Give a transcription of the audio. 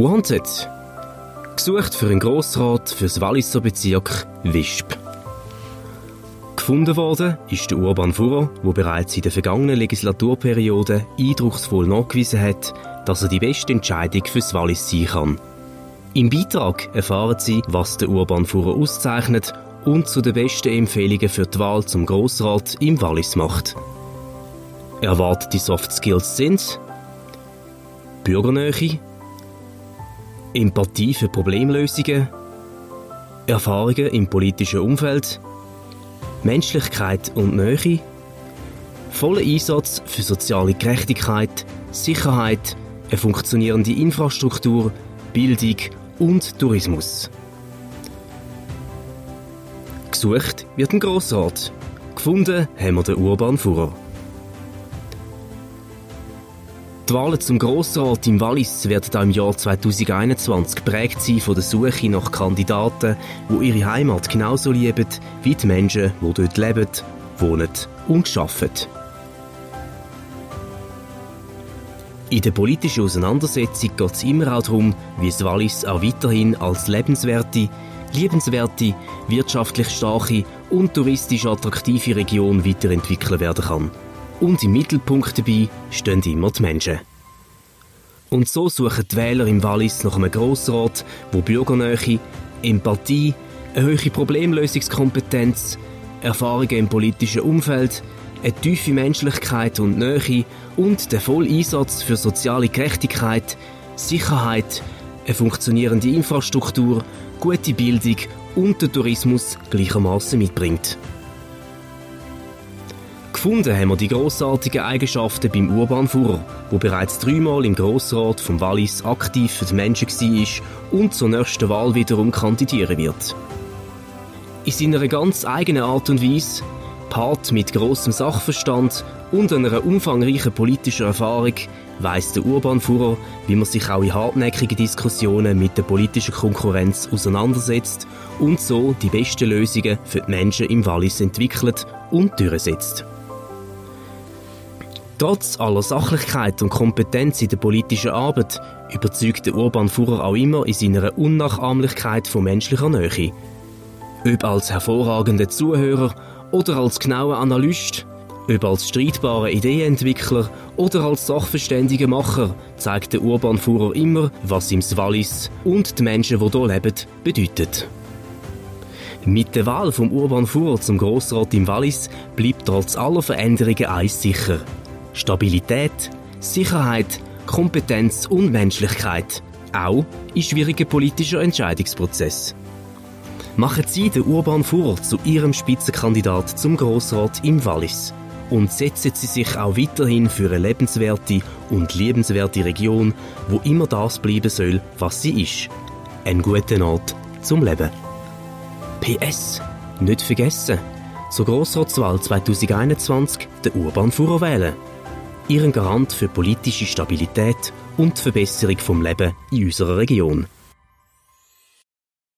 Wanted. Gesucht für einen Grossrat fürs Walliser Bezirk Wisp. Gefunden worden ist der Urban Fuhrer, der bereits in der vergangenen Legislaturperiode eindrucksvoll nachgewiesen hat, dass er die beste Entscheidung fürs Wallis sein kann. Im Beitrag erfahren Sie, was der Urban Fuhrer auszeichnet und zu den besten Empfehlungen für die Wahl zum Grossrat im Wallis macht. Erwartete Soft Skills sind Bürgernähe, Empathie für Problemlösungen, Erfahrungen im politischen Umfeld, Menschlichkeit und Nähe, voller Einsatz für soziale Gerechtigkeit, Sicherheit, eine funktionierende Infrastruktur, Bildung und Tourismus. Gesucht wird ein Grossrat. Gefunden haben wir den Urban Führer. Die Wahlen zum Grossrat im Wallis werden auch im Jahr 2021 geprägt sein von der Suche nach Kandidaten, die ihre Heimat genauso lieben wie die Menschen, die dort leben, wohnen und arbeiten. In der politischen Auseinandersetzung geht es immer auch darum, wie das Wallis auch weiterhin als lebenswerte, liebenswerte, wirtschaftlich starke und touristisch attraktive Region weiterentwickelt werden kann. Und im Mittelpunkt dabei stehen immer die Menschen. Und so suchen die Wähler im Wallis nach einem Grossrat, wo Bürgernähe, Empathie, eine hohe Problemlösungskompetenz, Erfahrungen im politischen Umfeld, eine tiefe Menschlichkeit und Nähe und der Volleinsatz für soziale Gerechtigkeit, Sicherheit, eine funktionierende Infrastruktur, gute Bildung und den Tourismus gleichermaßen mitbringt. Gefunden haben wir die grossartigen Eigenschaften beim Urbanführer, wo bereits dreimal im Grossrat vom Wallis aktiv für die Menschen war und zur nächsten Wahl wiederum kandidieren wird. In seiner ganz eigenen Art und Weise, Part mit grossem Sachverstand und einer umfangreichen politischen Erfahrung, weiss der Urbanführer, wie man sich auch in hartnäckigen Diskussionen mit der politischen Konkurrenz auseinandersetzt und so die besten Lösungen für die Menschen im Wallis entwickelt und durchsetzt. Trotz aller Sachlichkeit und Kompetenz in der politischen Arbeit überzeugt der Urban Führer auch immer in seiner Unnachahmlichkeit von menschlicher Nähe. Ob als hervorragender Zuhörer oder als genauer Analyst, ob als streitbarer Ideenentwickler oder als sachverständiger Macher, zeigt der Urban Führer immer, was ihm das Wallis und die Menschen, die hier leben, bedeutet. Mit der Wahl vom Urban Führer zum Grossrat im Wallis bleibt trotz aller Veränderungen eins sicher – Stabilität, Sicherheit, Kompetenz und Menschlichkeit. Auch in schwierigen politischen Entscheidungsprozess. Machen Sie den Urban Führer zu Ihrem Spitzenkandidat zum Grossrat im Wallis und setzen Sie sich auch weiterhin für eine lebenswerte und liebenswerte Region, wo immer das bleiben soll, was sie ist. Ein guter Ort zum Leben. PS. Nicht vergessen. Zur Grossratswahl 2021 den Urban Führer wählen ihren Garant für politische Stabilität und die Verbesserung vom Leben in unserer Region.